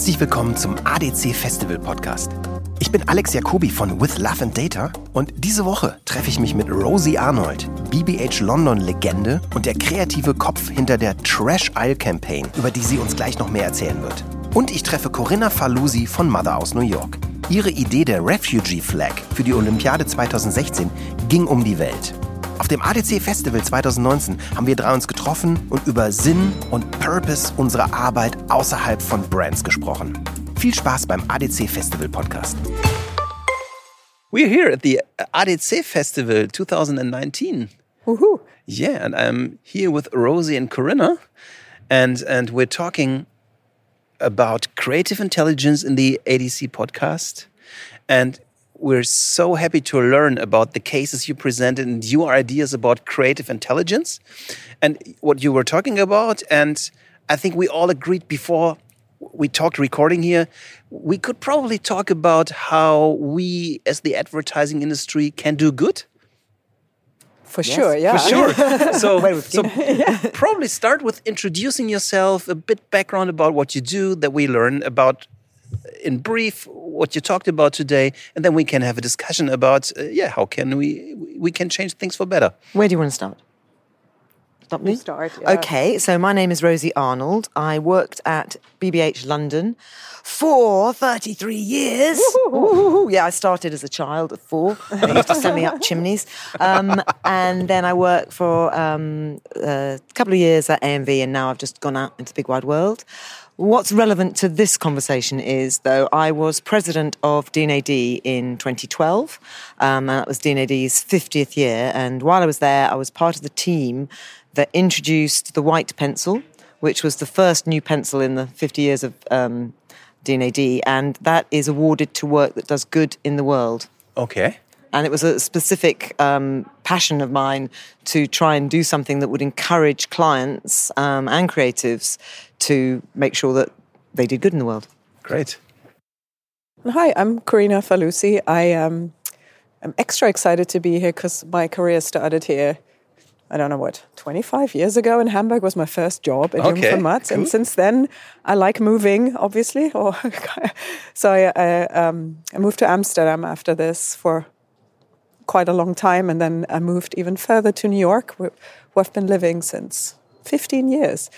Herzlich willkommen zum ADC Festival Podcast. Ich bin Alex Jacobi von With Love and Data und diese Woche treffe ich mich mit Rosie Arnold, BBH London Legende und der kreative Kopf hinter der Trash Isle Campaign, über die sie uns gleich noch mehr erzählen wird. Und ich treffe Corinna Falusi von Mother aus New York. Ihre Idee der Refugee Flag für die Olympiade 2016 ging um die Welt. Auf dem ADC Festival 2019 haben wir drei uns getroffen und über Sinn und Purpose unserer Arbeit außerhalb von Brands gesprochen. Viel Spaß beim ADC Festival Podcast. We're here at the ADC Festival 2019. Woohoo. Yeah, and I'm here with Rosie and Corinna, and and we're talking about creative intelligence in the ADC podcast. And we're so happy to learn about the cases you presented and your ideas about creative intelligence and what you were talking about. And I think we all agreed before we talked recording here, we could probably talk about how we, as the advertising industry, can do good. For yes, sure, yeah. For sure. so, so yeah. probably start with introducing yourself, a bit background about what you do that we learn about in brief what you talked about today, and then we can have a discussion about uh, yeah how can we we can change things for better. Where do you want to start? Stop me. Start. Yeah. Okay, so my name is Rosie Arnold. I worked at BBH London for 33 years. Ooh, yeah, I started as a child at four. They used to send me up chimneys. Um, and then I worked for um, a couple of years at AMV, and now I've just gone out into the big wide world. What's relevant to this conversation is, though, I was president of D&AD in 2012, um, and that was D&AD's 50th year. And while I was there, I was part of the team that introduced the white pencil, which was the first new pencil in the 50 years of um, D&AD, and that is awarded to work that does good in the world. Okay. And it was a specific um, passion of mine to try and do something that would encourage clients um, and creatives to make sure that they did good in the world. Great. Hi, I'm Corinna Falusi. I um, am extra excited to be here because my career started here. I don't know what, 25 years ago in Hamburg was my first job at okay, Jung Matz. Cool. And since then, I like moving, obviously. Or so I, I, um, I moved to Amsterdam after this for quite a long time. And then I moved even further to New York, where, where I've been living since 15 years.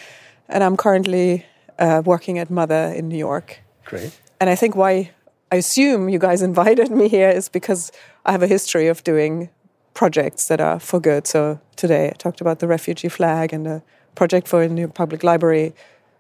And I'm currently uh, working at Mother in New York. Great. And I think why I assume you guys invited me here is because I have a history of doing projects that are for good. So today I talked about the refugee flag and a project for a new public library,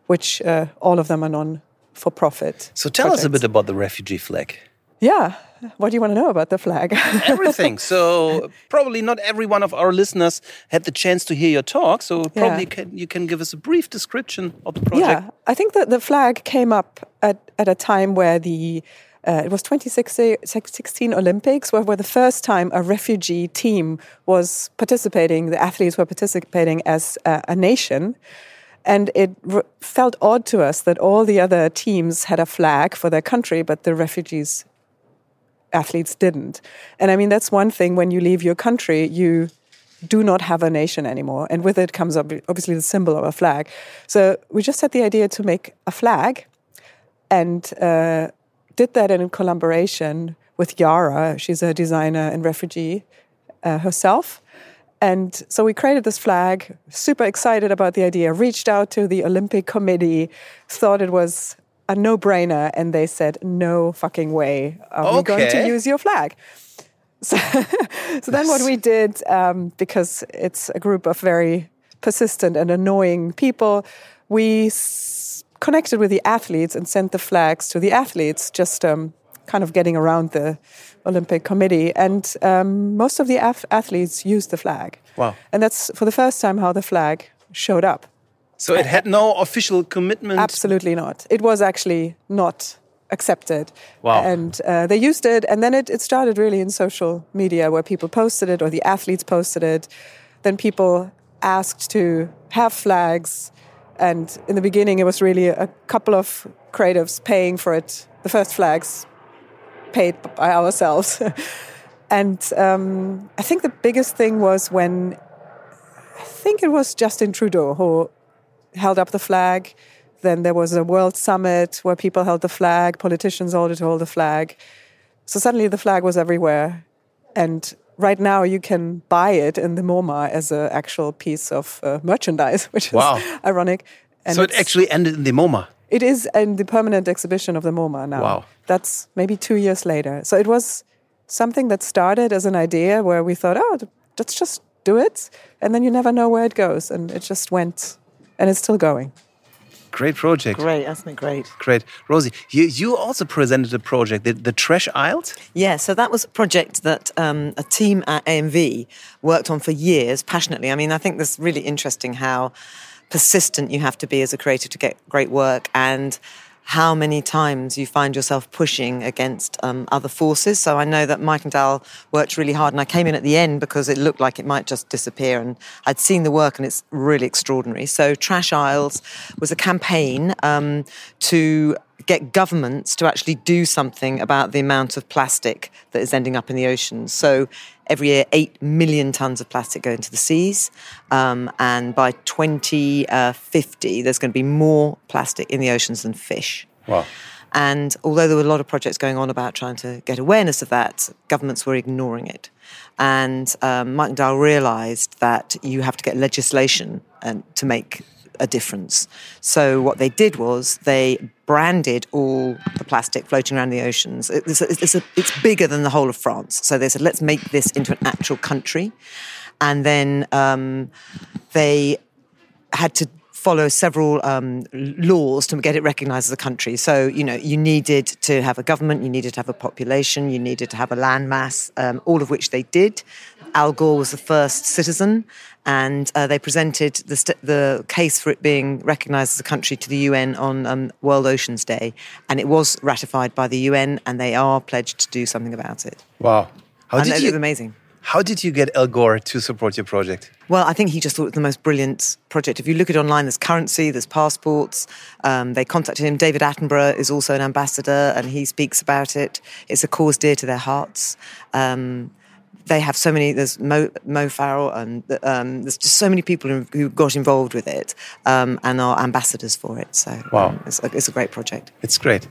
which uh, all of them are non for profit. So tell projects. us a bit about the refugee flag. Yeah. What do you want to know about the flag? Everything. So probably not every one of our listeners had the chance to hear your talk. So probably yeah. can, you can give us a brief description of the project. Yeah, I think that the flag came up at, at a time where the uh, it was 2016 Olympics, where, where the first time a refugee team was participating, the athletes were participating as a, a nation. And it felt odd to us that all the other teams had a flag for their country, but the refugees athletes didn't. And I mean, that's one thing when you leave your country, you do not have a nation anymore. And with it comes obviously the symbol of a flag. So we just had the idea to make a flag and uh, did that in collaboration with Yara. She's a designer and refugee uh, herself. And so we created this flag, super excited about the idea, reached out to the Olympic Committee, thought it was a no brainer. And they said, no fucking way are okay. we going to use your flag. So, so then what we did, um, because it's a group of very persistent and annoying people, we s- connected with the athletes and sent the flags to the athletes, just um, kind of getting around the Olympic Committee. And um, most of the af- athletes used the flag. Wow. And that's for the first time how the flag showed up. So it had no official commitment? Absolutely not. It was actually not accepted. Wow. And uh, they used it, and then it, it started really in social media where people posted it or the athletes posted it. Then people asked to have flags. And in the beginning, it was really a couple of creatives paying for it. The first flags paid by ourselves. and um, I think the biggest thing was when I think it was Justin Trudeau who held up the flag. Then there was a world summit where people held the flag, politicians ordered to hold the flag. So suddenly the flag was everywhere. And right now you can buy it in the MoMA as an actual piece of uh, merchandise, which is Wow. ironic. And so it actually ended in the MoMA. it is in the permanent exhibition of the MoMA now. Wow. That's maybe two years later. So it was something that started as an idea where we thought, oh, let's just do it. And then you never know where it goes. And it just went, and it's still going. Great project. Great, isn't it great? Great. Rosie, you, you also presented a project, the, the Trash Island? Yeah, so that was a project that um, a team at AMV worked on for years passionately. I mean, I think this really interesting how persistent you have to be as a creator to get great work and how many times you find yourself pushing against um, other forces. So I know that Mike and Dal worked really hard, and I came in at the end because it looked like it might just disappear. And I'd seen the work, and it's really extraordinary. So Trash Isles was a campaign um, to get governments to actually do something about the amount of plastic that is ending up in the oceans. So every year, 8 million tons of plastic go into the seas. Um, and by 2050, there's going to be more plastic in the oceans than fish. Wow. And although there were a lot of projects going on about trying to get awareness of that, governments were ignoring it. And um, Mike Dal realized that you have to get legislation um, to make a difference. So what they did was they branded all the plastic floating around the oceans. It's, it's, a, it's bigger than the whole of France. So they said, let's make this into an actual country. And then um, they had to follow several um, laws to get it recognized as a country. So, you know, you needed to have a government, you needed to have a population, you needed to have a landmass, um, all of which they did. Al Gore was the first citizen, and uh, they presented the, st- the case for it being recognized as a country to the UN on um, World Oceans Day. And it was ratified by the UN, and they are pledged to do something about it. Wow. How and did it you was amazing. How did you get Al Gore to support your project? Well, I think he just thought it was the most brilliant project. If you look at it online, there's currency, there's passports. Um, they contacted him. David Attenborough is also an ambassador, and he speaks about it. It's a cause dear to their hearts. Um, they have so many. There's Mo, Mo Farah, and um, there's just so many people who, who got involved with it um, and are ambassadors for it. So, Wow. um, it's, a, it's a great project. It's great.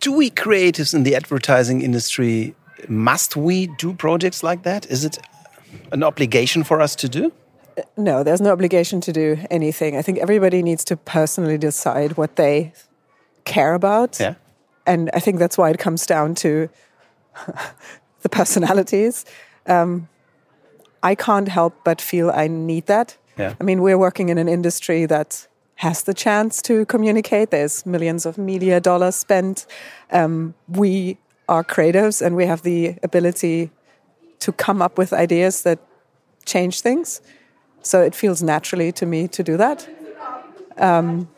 Do we creatives in the advertising industry must we do projects like that? Is it an obligation for us to do? No, there's no obligation to do anything. I think everybody needs to personally decide what they care about. Yeah. And I think that's why it comes down to the personalities. Um, I can't help but feel I need that. Yeah. I mean, we're working in an industry that has the chance to communicate. There's millions of media dollars spent. Um, we are creatives and we have the ability to come up with ideas that change things. So it feels naturally to me to do that. Um,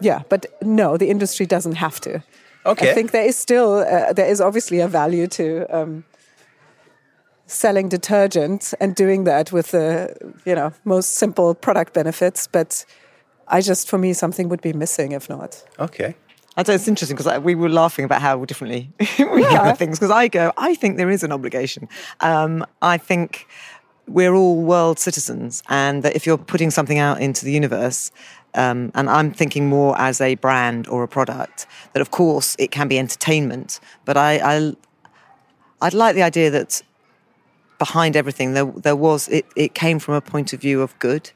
yeah, but no, the industry doesn't have to. Okay. I think there is still uh, there is obviously a value to um, selling detergent and doing that with the you know most simple product benefits. But I just for me something would be missing if not. Okay. I thought it's interesting because we were laughing about how differently we go at things. Because I go, I think there is an obligation. Um, I think we're all world citizens, and that if you're putting something out into the universe, um, and I'm thinking more as a brand or a product, that of course it can be entertainment, but I, I I'd like the idea that behind everything there there was it, it came from a point of view of good.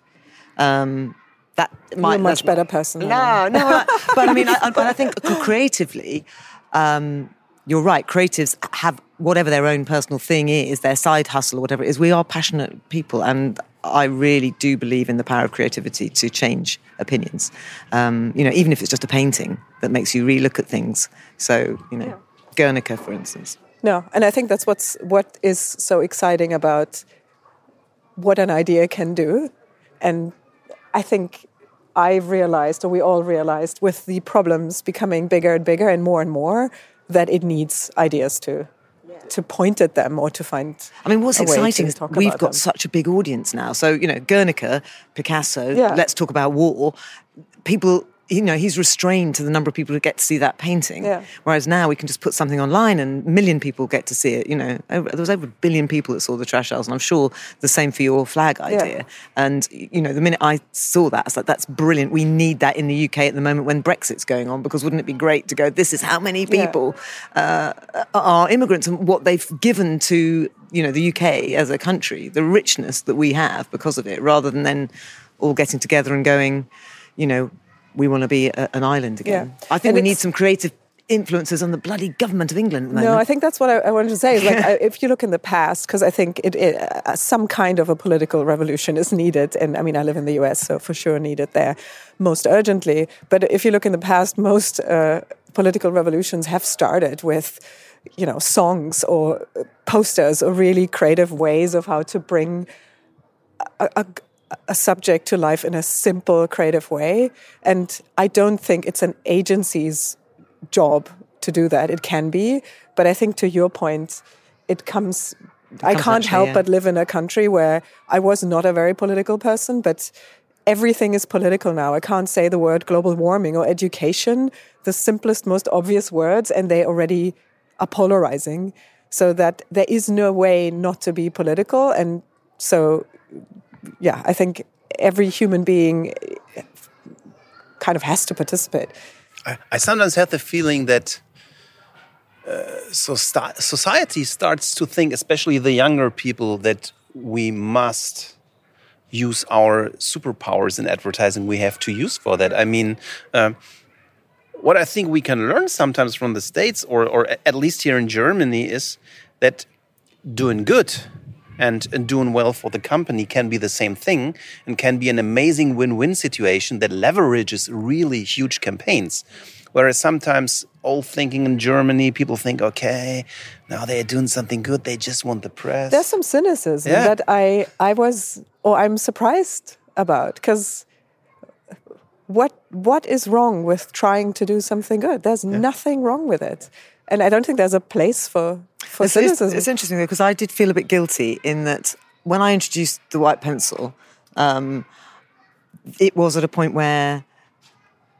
Um, that You're might a much better person. than no, no, I- but I mean, I, I- but I think creatively, um, you're right. Creatives have whatever their own personal thing is, their side hustle or whatever it is. We are passionate people, and I really do believe in the power of creativity to change opinions. Um, you know, even if it's just a painting that makes you relook at things. So, you know, Guernica, for instance. No, and I think that's what's what is so exciting about what an idea can do, and I think I realized, or we all realized, with the problems becoming bigger and bigger and more and more, that it needs ideas to to point at them or to find. I mean, what's exciting is we've got them. such a big audience now. So, you know, Guernica, Picasso, Yeah. let's talk about war. People you know, he's restrained to the number of people who get to see that painting. Yeah. Whereas now we can just put something online and a million people get to see it. You know, over, there was over a billion people that saw the Trash Isles, and I'm sure the same for your flag idea. And you know, the minute I saw that, I was like, that's brilliant. We need that in the UK at the moment when Brexit's going on, because wouldn't it be great to go? This is how many Yeah. people uh, are immigrants and what they've given to you know the UK as a country, the richness that we have because of it, rather than then all getting together and going, you know, we want to be a, an island again. Yeah. I think And we need some creative influences on the bloody government of England at the moment. No, I think that's what I, I wanted to say. Is like I, if you look in the past, because I think it, it uh, some kind of a political revolution is needed, and I mean I live in the U.S., so for sure needed there most urgently. But if you look in the past, most uh, political revolutions have started with you know songs or uh, posters or really creative ways of how to bring a, a, a subject to life in a simple, creative way. And I don't think it's an agency's job to do that. It can be, but I think to your point, it comes. I comes can't help yeah. but live in a country where I was not a very political person, but everything is political now. I can't say the word global warming or education, the simplest, most obvious words, and they already are polarizing. So that there is no way not to be political. And so, yeah, I think every human being kind of has to participate. I, I sometimes have the feeling that uh, so sta- society starts to think, especially the younger people, that we must use our superpowers in advertising. We have to use for that. I mean, um, what I think we can learn sometimes from the States, or, or at least here in Germany, is that doing good and, and doing well for the company can be the same thing and can be an amazing win win situation that leverages really huge campaigns. Whereas sometimes old thinking in Germany, people think, okay, now they're doing something good, they just want the press. There's some cynicism Yeah. that I I was or I'm surprised about because what what is wrong with trying to do something good? There's nothing wrong with it, and I don't think there's a place for for It's, cynicism. it's interesting because I did feel a bit guilty in that when I introduced the white pencil, um, it was at a point where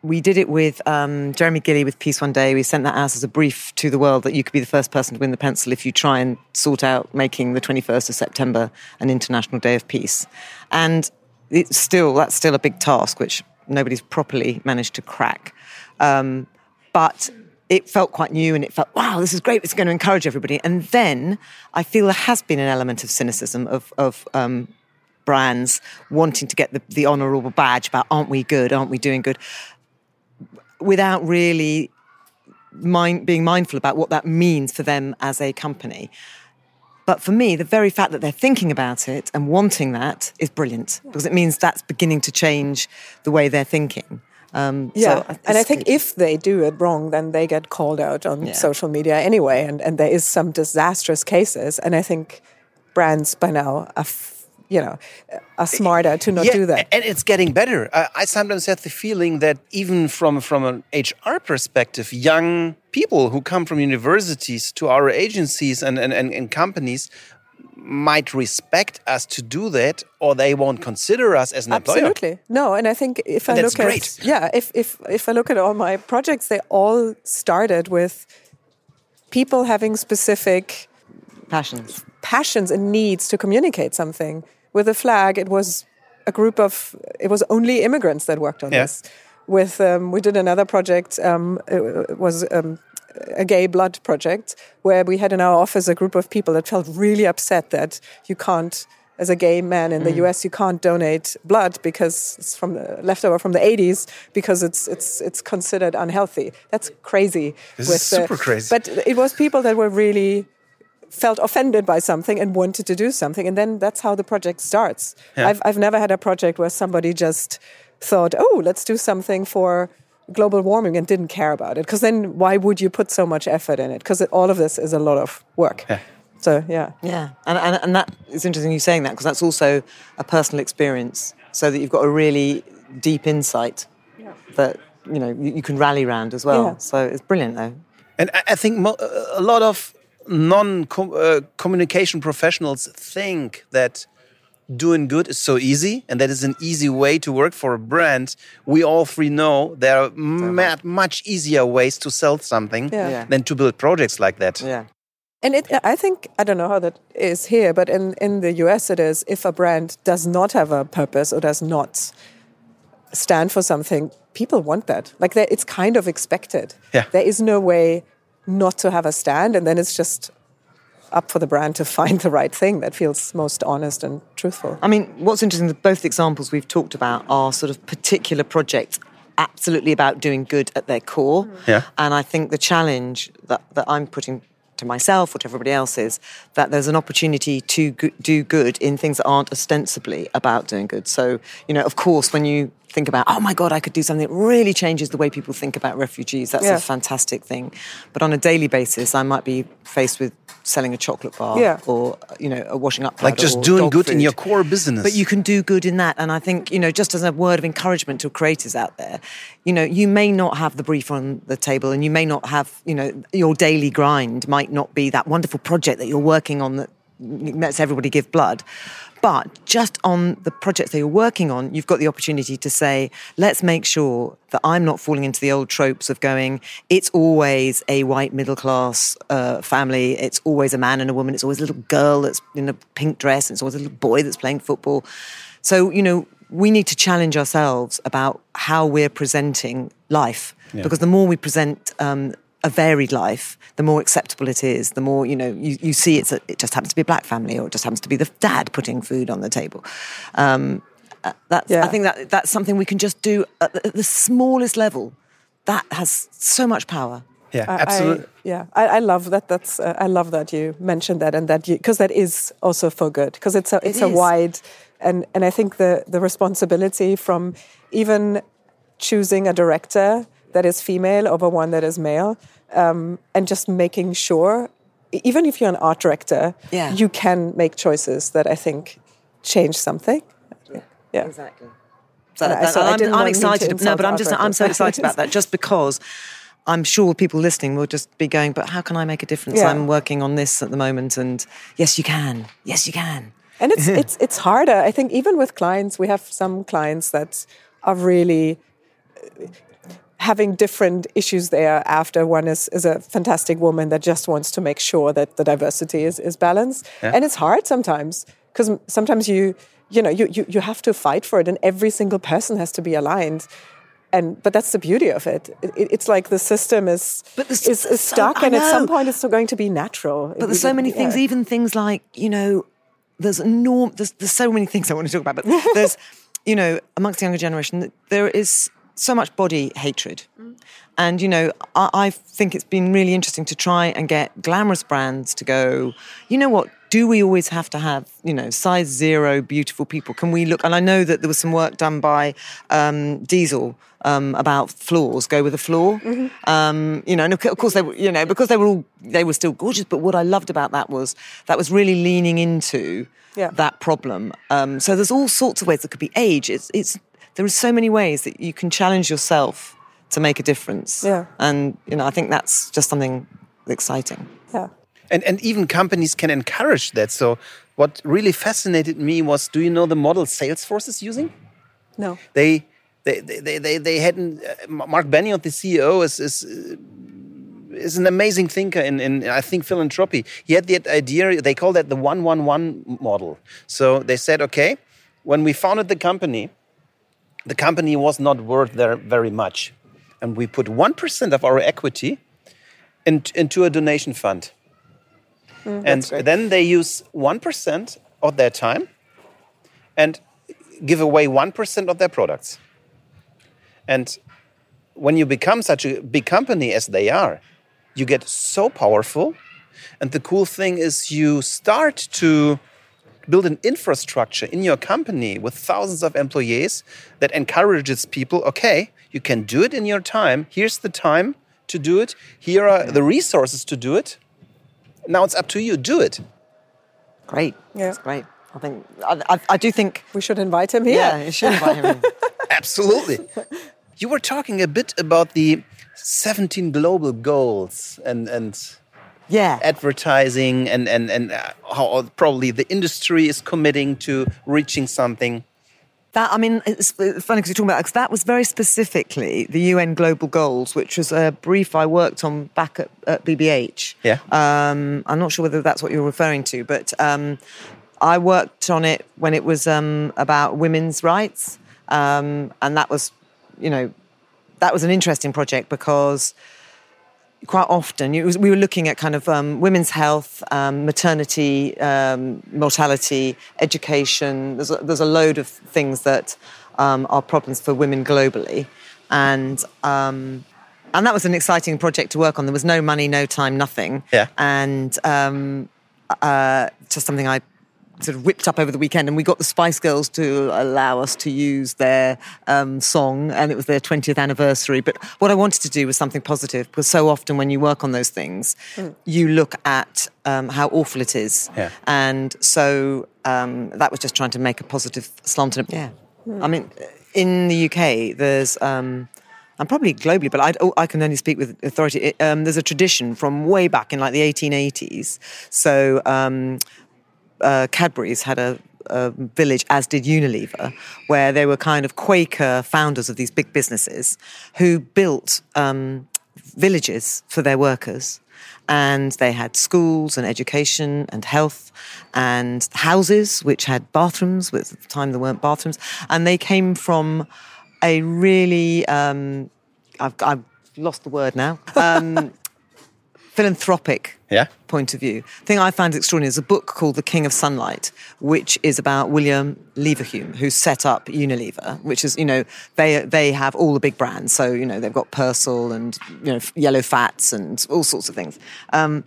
we did it with um, Jeremy Gilley with Peace One Day. We sent that out as a brief to the world that you could be the first person to win the pencil if you try and sort out making the 21st of September an International Day of Peace. And it's still, that's still a big task, which nobody's properly managed to crack. Um, but it felt quite new and it felt, wow, this is great. It's going to encourage everybody. And then I feel there has been an element of cynicism of, of um, brands wanting to get the, the honourable badge about aren't we good, aren't we doing good, without really mind, being mindful about what that means for them as a company. But for me, the very fact that they're thinking about it and wanting that is brilliant because it means that's beginning to change the way they're thinking. Um, so yeah, and I think good. if they do it wrong, then they get called out on Yeah. social media anyway, and, and there is some disastrous cases, and I think brands by now are, f- you know, are smarter to not do that. And it's getting better. I, I sometimes have the feeling that even from from an HR perspective, young people who come from universities to our agencies and, and, and, and companies might respect us to do that, or they won't consider us as an employer. Absolutely. No, and I think if And I that's look great. at yeah, if if if I look at all my projects, they all started with people having specific passions. passions and needs to communicate something. With a flag, it was a group of it was only immigrants that worked on Yeah. this. With um, we did another project. Um, it was um, a gay blood project where we had in our office a group of people that felt really upset that you can't. As a gay man in the mm. U.S., you can't donate blood because it's from the leftover from the 80s because it's it's it's considered unhealthy. That's crazy. This with is super crazy. But it was people that were really felt offended by something and wanted to do something and then that's how the project starts I've, I've never had a project where somebody just thought oh let's do something for global warming and didn't care about it. Because then why would you put so much effort in it? Because all of this is a lot of work. So yeah. Yeah, and, and, and that it's interesting you saying that because that's also a personal experience, so that you've got a really deep insight that you know you, you can rally around as well. Yeah. So it's brilliant though. And I, I think mo- a lot of non-communication uh, professionals think that doing good is so easy and that is an easy way to work for a brand, we all three know there are mad, much easier ways to sell something Yeah. Yeah. than to build projects like that. Yeah. And it, I think I don't know how that is here, but in, in the US it is. If a brand does not have a purpose or does not stand for something, people want that. Like that, it's kind of expected. Yeah. There is no way not to have a stand, and then it's just up for the brand to find the right thing that feels most honest and truthful. I mean, what's interesting, the- both examples we've talked about are sort of particular projects absolutely about doing good at their core. Mm. Yeah. And I think the challenge that, that I'm putting to myself or to everybody else is that there's an opportunity to go- do good in things that aren't ostensibly about doing good. So, you know, of course, when you think about, oh my God, I could do something that really changes the way people think about refugees, that's Yeah. a fantastic thing. But on a daily basis, I might be faced with selling a chocolate bar Yeah. or, you know, a washing up Like just or doing dog good in your core business. But you can do good in that. And I think, you know, just as a word of encouragement to creators out there, you know, you may not have the brief on the table and you may not have, you know, your daily grind might not be that wonderful project that you're working on that lets everybody give blood. But just on the projects that you're working on, you've got the opportunity to say, let's make sure that I'm not falling into the old tropes of going, it's always a white middle class uh, family, it's always a man and a woman, it's always a little girl that's in a pink dress, it's always a little boy that's playing football. So, you know, we need to challenge ourselves about how we're presenting life. Because the more we present um, a varied life, the more acceptable it is. The more you know, you, you see it's a, it just happens to be a black family, or it just happens to be the dad putting food on the table. Um, uh, that's, Yeah. I think that that's something we can just do at the, at the smallest level. That has so much power. yeah, I- absolutely. I, yeah, I, I love that. That's uh, I love that you mentioned that and that you because that is also for good because it's a it's a wide and and I think the the responsibility from even choosing a director that is female over one that is male um, and just making sure even if you're an art director Yeah. you can make choices that I think change something. Yeah. Exactly. So that- so I I'm, I'm to excited. No, but I'm just I'm so excited about that just because I'm sure people listening will just be going, but how can I make a difference? Yeah. I'm working on this at the moment, and yes, you can. Yes, you can. And it's it's it's harder. I think even with clients, we have some clients that are really having different issues there after one is, is a fantastic woman that just wants to make sure that the diversity is, is balanced. And it's hard sometimes because sometimes you you know you, you you have to fight for it and every single person has to be aligned. And but that's the beauty of it, it, it- it's like the system is But is, is stuck I and at some point it's still going to be natural. But there's so many things, even things like, you know, there's enorm- there's, there's so many things I want to talk about, but there's, you know, amongst the younger generation, there is so much body hatred. And, you know, I, I think it's been really interesting to try and get glamorous brands to go, you know what, do we always have to have, you know, size zero beautiful people? Can we look? And I know that there was some work done by um, Diesel um, about flaws, go with a flaw. Um, you know, and of of course they were, you know, because they were all, they were still gorgeous. But what I loved about that was that was really leaning into Yeah. that problem. Um, so there's all sorts of ways that could be age. It's, it's, there are so many ways that you can challenge yourself to make a difference. Yeah. And, you know, I think that's just something exciting. yeah And and even companies can encourage that. So what really fascinated me was, do you know the model Salesforce is using? no They they they they they, they hadn't. Uh, Mark Benioff, the CEO, is is. Uh, is an amazing thinker in, in I think philanthropy. He had the idea. They call that the one one one model. So they said, okay, when we founded the company, the company was not worth there very much, and we put one percent of our equity in, into a donation fund. Mm, and then they use 1% of their time and give away 1% of their products. And when you become such a big company as they are, you get so powerful. And the cool thing is, you start to build an infrastructure in your company with thousands of employees that encourages people okay, you can do it in your time. Here's the time to do it, here are the resources to do it. Now it's up to you, do it. Great. Yeah. That's great. I think, I, I, I do think, we should invite him here yeah, you should invite him in. Absolutely. you were talking a bit about the 17 global goals and and Yeah. advertising and and and uh, how probably the industry is committing to reaching something. That I mean, it's it's funny because you're talking about because that was very specifically the UN Global Goals, which was a brief I worked on back at, at BBH. Yeah. Um, I'm not sure whether that's what you're referring to, but um, I worked on it when it was um, about women's rights, um, and that was, you know, that was an interesting project because quite often was, we were looking at kind of um, women's health, um, maternity, um, mortality, education. There's a, there's a load of things that um, are problems for women globally, and um, and that was an exciting project to work on. There was no money, no time, nothing. Yeah. and um, uh, just something I sort of whipped up over the weekend, and we got the Spice Girls to allow us to use their um, song, and it was their 20th anniversary. But what I wanted to do was something positive, because so often when you work on those things, you look at um, how awful it is, Yeah. and so um, that was just trying to make a positive slant. on it. Yeah, I mean, in the UK, there's. Um, and probably globally, but I, oh, I can only speak with authority. It, um, there's a tradition from way back in like the 1880s. So um, uh, Cadbury's had a, a village, as did Unilever, where they were kind of Quaker founders of these big businesses who built um, villages for their workers. And they had schools and education and health and houses which had bathrooms. which At the time, there weren't bathrooms. And they came from a really, um, I've, I've lost the word now, um, philanthropic Yeah. point of view. The thing I find extraordinary is a book called The King of Sunlight, which is about William Leverhulme, who set up Unilever, which is, you know, they they have all the big brands. So, you know, they've got Persil and, you know, yellow fats and all sorts of things. Um,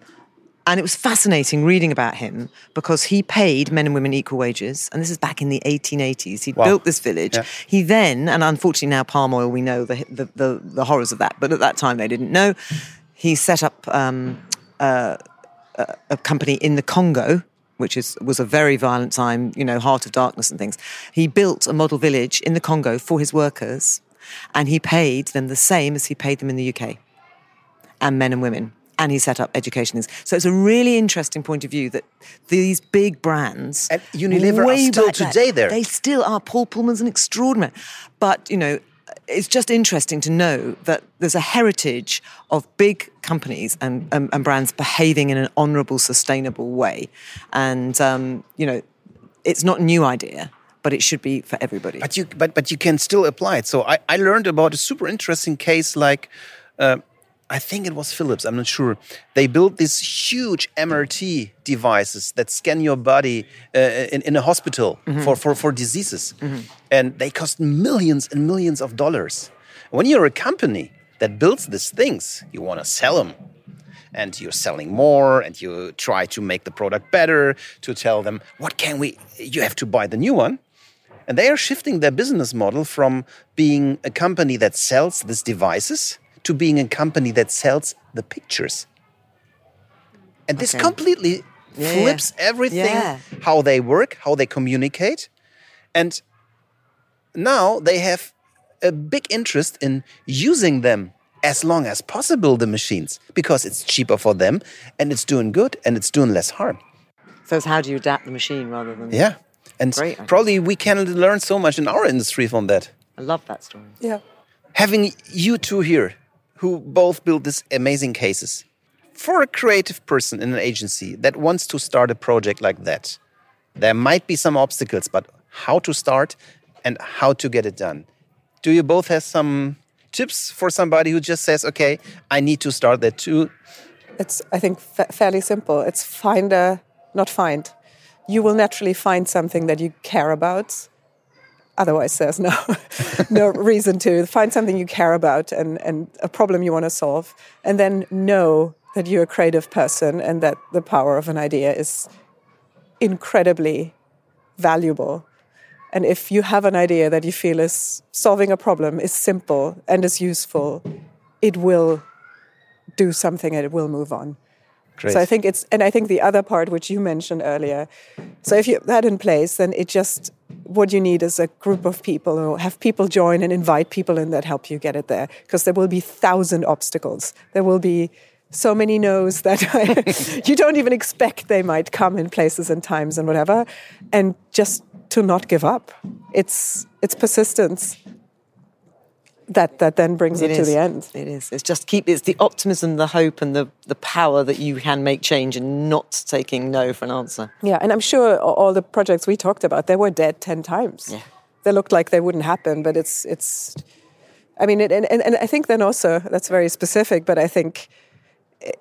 and it was fascinating reading about him because he paid men and women equal wages. And this is back in the 1880s. He Wow. built this village. Yeah. He then, and unfortunately now palm oil, we know the, the, the, the horrors of that. But at that time they didn't know. He set up um, a company in the Congo, which is was a very violent time, you know, heart of darkness and things. He built a model village in the Congo for his workers, and he paid them the same as he paid them in the UK, and men and women. And he set up education. things. So it's a really interesting point of view that these big brands And Unilever are still today there. They still are. Paul Polman's an extraordinary. But you know, it's just interesting to know that there's a heritage of big companies and, and, and brands behaving in an honourable, sustainable way, and um, you know, it's not a new idea, but it should be for everybody. But you, but but you can still apply it. So I, I learned about a super interesting case like, uh, I think it was Philips. I'm not sure. They built these huge MRT devices that scan your body uh, in, in a hospital for, for for diseases, and they cost millions and millions of dollars. When you're a company that builds these things, you want to sell them and you're selling more and you try to make the product better to tell them what can we you have to buy the new one and they are shifting their business model from being a company that sells these devices to being a company that sells the pictures and this Okay. completely Yeah, flips yeah. everything Yeah. how they work how they communicate and now they have a big interest in using them as long as possible the machines because it's cheaper for them and it's doing good and it's doing less harm so it's how do you adapt the machine rather than? yeah and Great probably we can learn so much in our industry from that I love that story. Yeah. having you two here who both build these amazing cases for a creative person in an agency that wants to start a project like that there might be some obstacles but how to start and how to get it done do you both have some tips for somebody who just says okay i need to start that too It's, I think, fa- fairly simple. It's find a, not find. You will naturally find something that you care about. Otherwise, there's no no reason to find something you care about and, and a problem you want to solve, and then know that you're a creative person and that the power of an idea is incredibly valuable. And if you have an idea that you feel is solving a problem, is simple and is useful, it will do something and it will move on. Great. So I think it's, and I think the other part which you mentioned earlier. So if you have that in place, then it just what you need is a group of people or have people join and invite people in that help you get it there because there will be thousand obstacles. There will be so many no's that you don't even expect they might come in places and times and whatever, and just to not give up. It's it's persistence that that then brings it, it to the end. It is. It's just keep it's the optimism, the hope, and the the power that you can make change and not taking no for an answer. Yeah, and I'm sure all the projects we talked about they were dead ten times. Yeah. They looked like they wouldn't happen, but it's it's. I mean, it, and, and and I think then also that's very specific, but I think. It,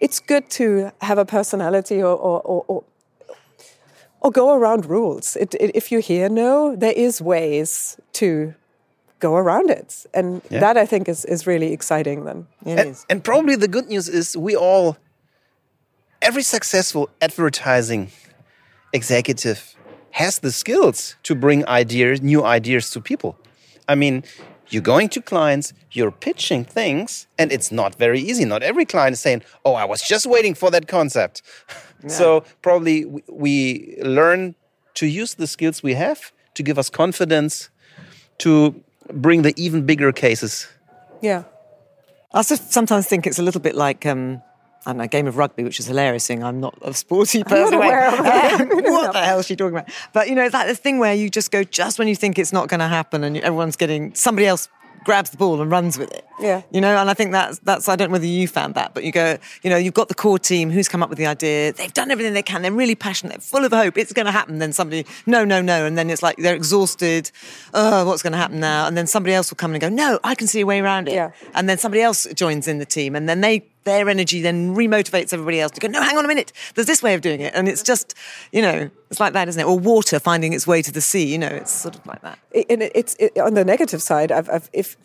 it's good to have a personality or, or, or, or or go around rules. It, it, if you hear no, there is ways to go around it. And yeah. that I think is, is really exciting then. And, and, probably the good news is we all, every successful advertising executive has the skills to bring ideas, new ideas to people. I mean, you're going to clients, you're pitching things, and it's not very easy. Not every client is saying, Oh, I was just waiting for that concept. Yeah. so probably we learn to use the skills we have to give us confidence to bring the even bigger cases. Yeah. I also sometimes think it's a little bit like um, I don't know, a game of rugby, which is hilarious. Seeing I'm not a sporty person. what the hell is she talking about? But you know, it's like this thing where you just go just when you think it's not going to happen, and everyone's getting somebody else grabs the ball and runs with it. Yeah. You know, and I think that's that's I don't know whether you found that, but you go, you know, you've got the core team who's come up with the idea, they've done everything they can, they're really passionate, they're full of hope, it's gonna happen. Then somebody, no, no, no, and then it's like they're exhausted, oh, what's gonna happen now? And then somebody else will come and go, No, I can see a way around it. Yeah. And then somebody else joins in the team and then they their energy then remotivates everybody else to go, no, hang on a minute, there's this way of doing it. And it's just, you know, it's like that, isn't it? Or water finding its way to the sea, you know, it's sort of like that. And it's it, on the negative side, I've, I've, if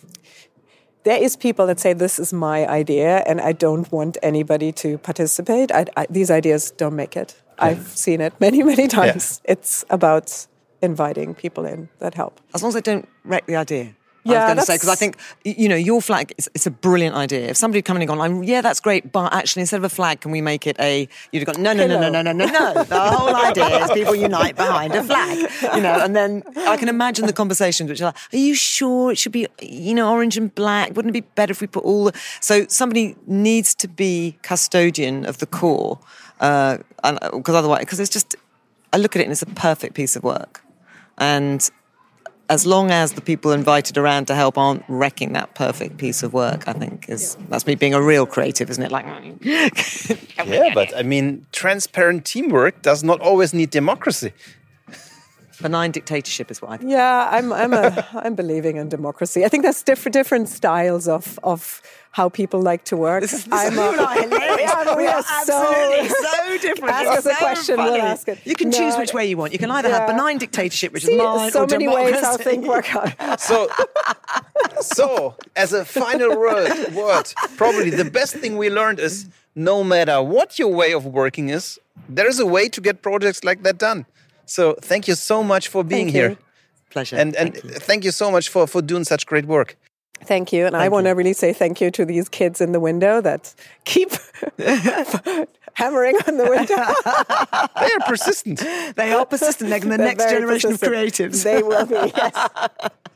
there is people that say this is my idea and I don't want anybody to participate. I, I, these ideas don't make it. I've seen it many, many times. Yeah. It's about inviting people in that help. As long as they don't wreck the idea. Yeah, I was going to say because I think you know your flag. It's, it's, a brilliant idea. If somebody coming and gone, yeah, that's great, but actually instead of a flag, can we make it a? You'd have gone, no, no, no, no, no, no, no, no. The whole idea is people unite behind a flag, you know. And then I can imagine the conversations which are like, are you sure it should be, you know, orange and black? Wouldn't it be better if we put all? The... So somebody needs to be custodian of the core, because uh, otherwise, because it's just, I look at it and it's a perfect piece of work, and as long as the people invited around to help aren't wrecking that perfect piece of work, I think is that's me being a real creative, isn't it? Like, yeah, but I mean, transparent teamwork does not always need democracy. Benign dictatorship is what I think. Yeah, I'm, I'm, a, I'm believing in democracy. I think there's different, different styles of, of how people like to work. This is, this I'm a, yeah, we, are, absolutely so, so different. Ask us so a question, funny. we'll ask it. You can no, choose which way you want. You can either yeah. have benign dictatorship, which See, is mine, so or many democracy. ways how things work out. So, so as a final word, word, probably the best thing we learned is no matter what your way of working is, there is a way to get projects like that done. So thank you so much for being thank here. You. Pleasure. And and thank you. thank you so much for for doing such great work. Thank you. And thank I want to really say thank you to these kids in the window that keep hammering on the window. they are persistent. They are persistent. They're the next generation persistent. of creatives. They will be, yes.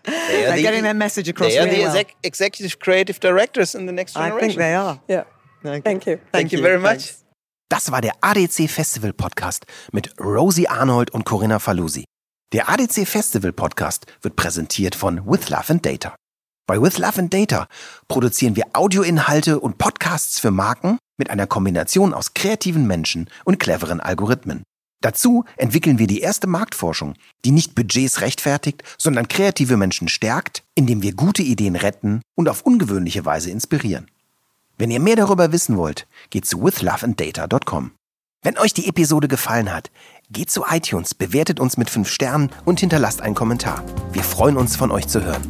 They are the, getting their message across. They are really the well. executive creative directors in the next generation. I think they are. Yeah. Thank, thank you. Thank, thank you very much. Thanks. Das war der ADC Festival Podcast mit Rosie Arnold und Corinna Falusi. Der ADC Festival Podcast wird präsentiert von With Love and Data. Bei With Love and Data produzieren wir Audioinhalte und Podcasts für Marken mit einer Kombination aus kreativen Menschen und cleveren Algorithmen. Dazu entwickeln wir die erste Marktforschung, die nicht Budgets rechtfertigt, sondern kreative Menschen stärkt, indem wir gute Ideen retten und auf ungewöhnliche Weise inspirieren. Wenn ihr mehr darüber wissen wollt, geht zu withloveanddata.com. Wenn euch die Episode gefallen hat, geht zu iTunes, bewertet uns mit 5 Sternen und hinterlasst einen Kommentar. Wir freuen uns, von euch zu hören.